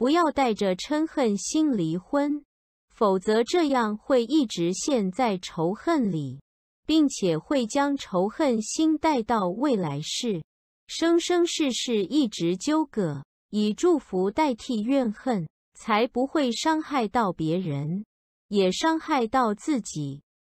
不要带着嗔恨心离婚否则这样会一直陷在仇恨里并且会将仇恨心带到未来世。生生世世一直纠葛以祝福代替怨恨才不会伤害到别人也伤害到自己